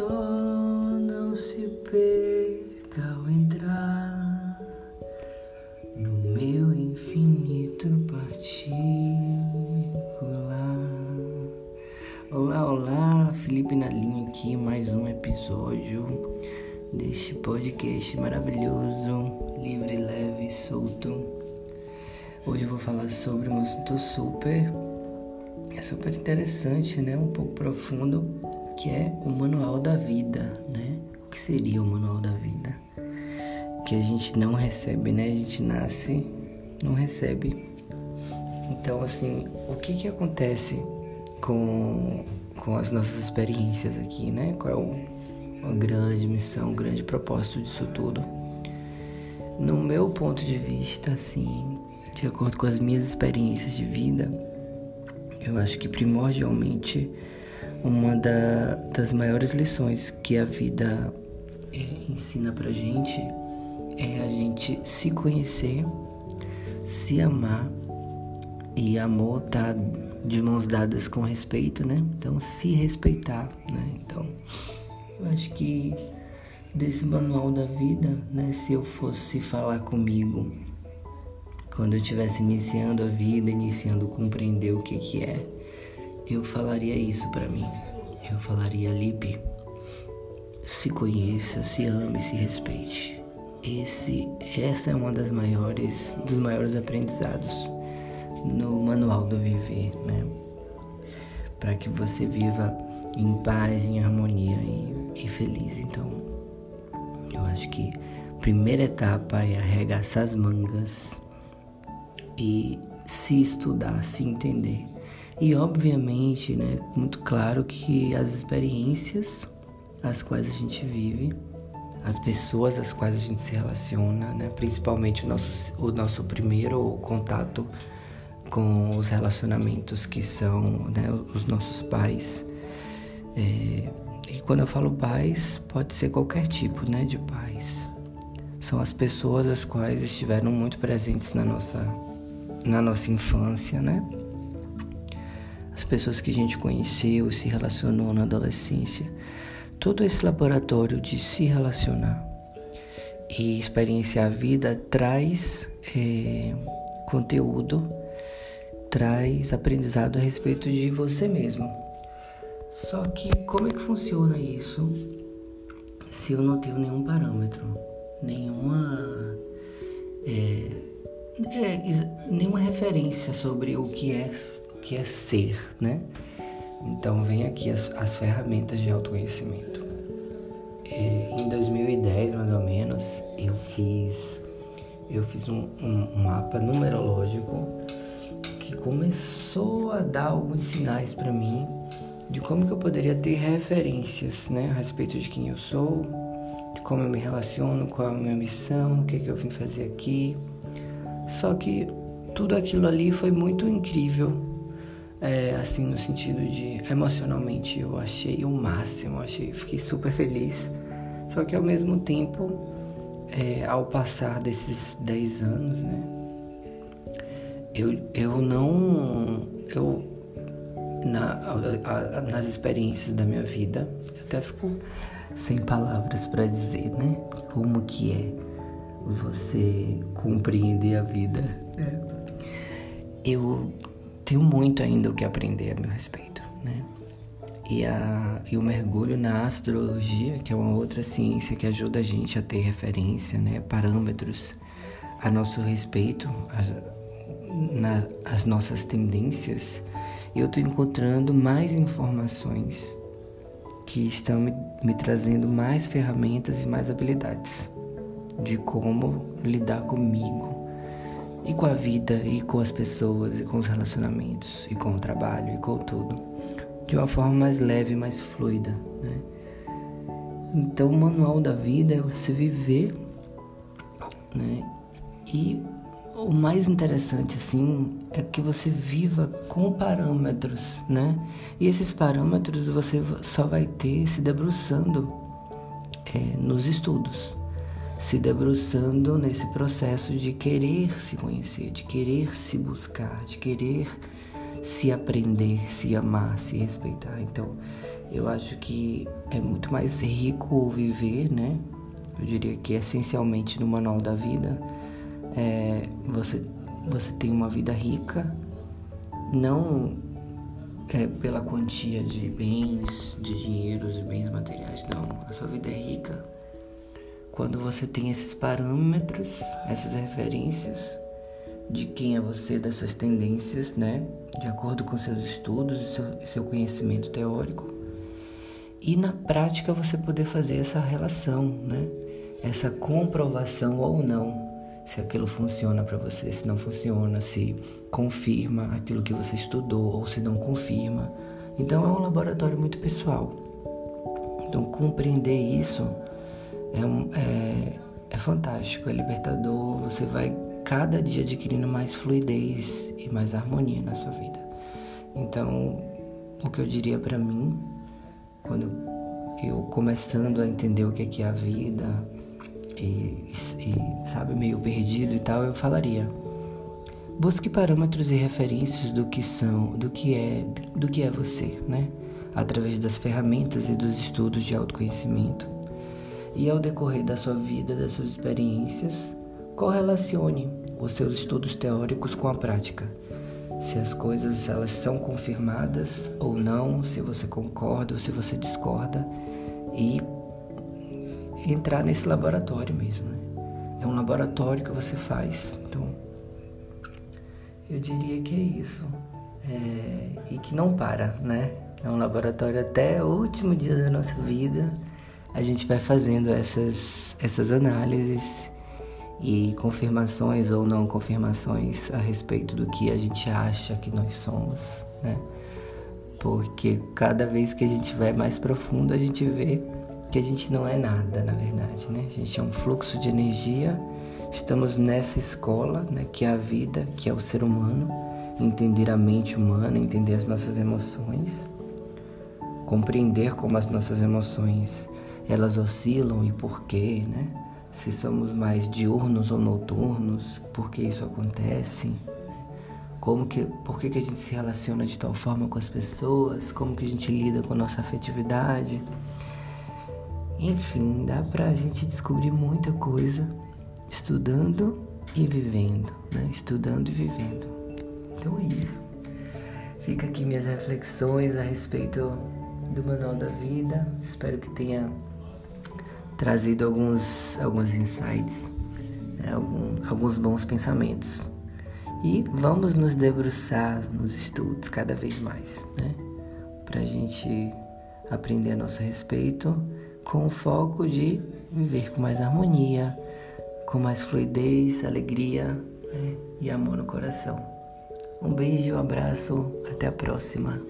só não se perca ao entrar no meu infinito particular. Olá, olá, Felipe na linha aqui, mais um episódio deste podcast maravilhoso, livre, leve, solto. Hoje eu vou falar sobre um assunto super, é super interessante, né? Um pouco profundo que é o manual da vida, né? O que seria o manual da vida? Que a gente não recebe, né? A gente nasce, não recebe. Então, assim, o que que acontece com, com as nossas experiências aqui, né? Qual é o, a grande missão, o grande propósito disso tudo? No meu ponto de vista, assim, de acordo com as minhas experiências de vida, eu acho que primordialmente uma da, das maiores lições que a vida é, ensina pra gente é a gente se conhecer, se amar e amor tá de mãos dadas com respeito, né? Então se respeitar, né? Então eu acho que desse manual da vida, né? Se eu fosse falar comigo quando eu estivesse iniciando a vida, iniciando compreender o que que é eu falaria isso para mim. Eu falaria, Lipe, se conheça, se ame, se respeite. Esse, essa é uma das maiores, dos maiores aprendizados no manual do viver, né? Para que você viva em paz, em harmonia e, e feliz. Então, eu acho que a primeira etapa é arregaçar as mangas e se estudar, se entender e obviamente, né, muito claro que as experiências as quais a gente vive, as pessoas às quais a gente se relaciona, né, principalmente o nosso, o nosso primeiro contato com os relacionamentos que são né, os nossos pais. É, e quando eu falo pais, pode ser qualquer tipo né, de pais. São as pessoas as quais estiveram muito presentes na nossa, na nossa infância, né? As pessoas que a gente conheceu, se relacionou na adolescência. Todo esse laboratório de se relacionar e experienciar a vida traz é, conteúdo, traz aprendizado a respeito de você mesmo. Só que como é que funciona isso se eu não tenho nenhum parâmetro, nenhuma é, é, nenhuma referência sobre o que é que é ser, né? Então vem aqui as, as ferramentas de autoconhecimento. É, em 2010, mais ou menos, eu fiz eu fiz um, um, um mapa numerológico que começou a dar alguns sinais para mim de como que eu poderia ter referências, né, a respeito de quem eu sou, de como eu me relaciono, qual é a minha missão, o que que eu vim fazer aqui. Só que tudo aquilo ali foi muito incrível é, assim, no sentido de emocionalmente eu achei o máximo, achei, fiquei super feliz. Só que ao mesmo tempo, é, ao passar desses 10 anos, né, eu, eu não. Eu, na, a, a, nas experiências da minha vida, eu até fico sem palavras para dizer, né? Como que é você compreender a vida. Né? Eu tenho muito ainda o que aprender a meu respeito, né? E, a, e o mergulho na astrologia, que é uma outra ciência que ajuda a gente a ter referência, né? Parâmetros a nosso respeito, as, na, as nossas tendências. Eu estou encontrando mais informações que estão me, me trazendo mais ferramentas e mais habilidades de como lidar comigo e com a vida, e com as pessoas, e com os relacionamentos, e com o trabalho, e com tudo. De uma forma mais leve, mais fluida, né? Então, o manual da vida é você viver, né? E o mais interessante, assim, é que você viva com parâmetros, né? E esses parâmetros você só vai ter se debruçando é, nos estudos se debruçando nesse processo de querer se conhecer, de querer se buscar, de querer se aprender, se amar, se respeitar. Então, eu acho que é muito mais rico viver, né? Eu diria que essencialmente no manual da vida, é, você, você tem uma vida rica, não é, pela quantia de bens, de dinheiros e bens materiais, não. A sua vida é rica quando você tem esses parâmetros, essas referências de quem é você, das suas tendências, né? De acordo com seus estudos e seu, seu conhecimento teórico. E na prática você poder fazer essa relação, né? Essa comprovação ou não se aquilo funciona para você, se não funciona, se confirma aquilo que você estudou ou se não confirma. Então é um laboratório muito pessoal. Então compreender isso é, é, é fantástico, é libertador. Você vai cada dia adquirindo mais fluidez e mais harmonia na sua vida. Então, o que eu diria para mim, quando eu começando a entender o que é, a vida e, e sabe meio perdido e tal, eu falaria: busque parâmetros e referências do que são, do que é, do que é você, né? Através das ferramentas e dos estudos de autoconhecimento e ao decorrer da sua vida, das suas experiências, correlacione os seus estudos teóricos com a prática. Se as coisas elas são confirmadas ou não, se você concorda ou se você discorda e entrar nesse laboratório mesmo. Né? É um laboratório que você faz. Então, eu diria que é isso. É, e que não para, né? É um laboratório até o último dia da nossa vida a gente vai fazendo essas, essas análises e confirmações ou não confirmações a respeito do que a gente acha que nós somos, né? Porque cada vez que a gente vai mais profundo, a gente vê que a gente não é nada, na verdade, né? A gente é um fluxo de energia. Estamos nessa escola, né, que é a vida, que é o ser humano, entender a mente humana, entender as nossas emoções, compreender como as nossas emoções elas oscilam e por quê, né? Se somos mais diurnos ou noturnos, por que isso acontece? Como que, por que, que a gente se relaciona de tal forma com as pessoas? Como que a gente lida com a nossa afetividade? Enfim, dá pra gente descobrir muita coisa estudando e vivendo, né? Estudando e vivendo. Então é isso. Fica aqui minhas reflexões a respeito do Manual da Vida. Espero que tenha trazido alguns, alguns insights, né, algum, alguns bons pensamentos. E vamos nos debruçar nos estudos cada vez mais, né? Para a gente aprender a nosso respeito com o foco de viver com mais harmonia, com mais fluidez, alegria né? e amor no coração. Um beijo, um abraço, até a próxima.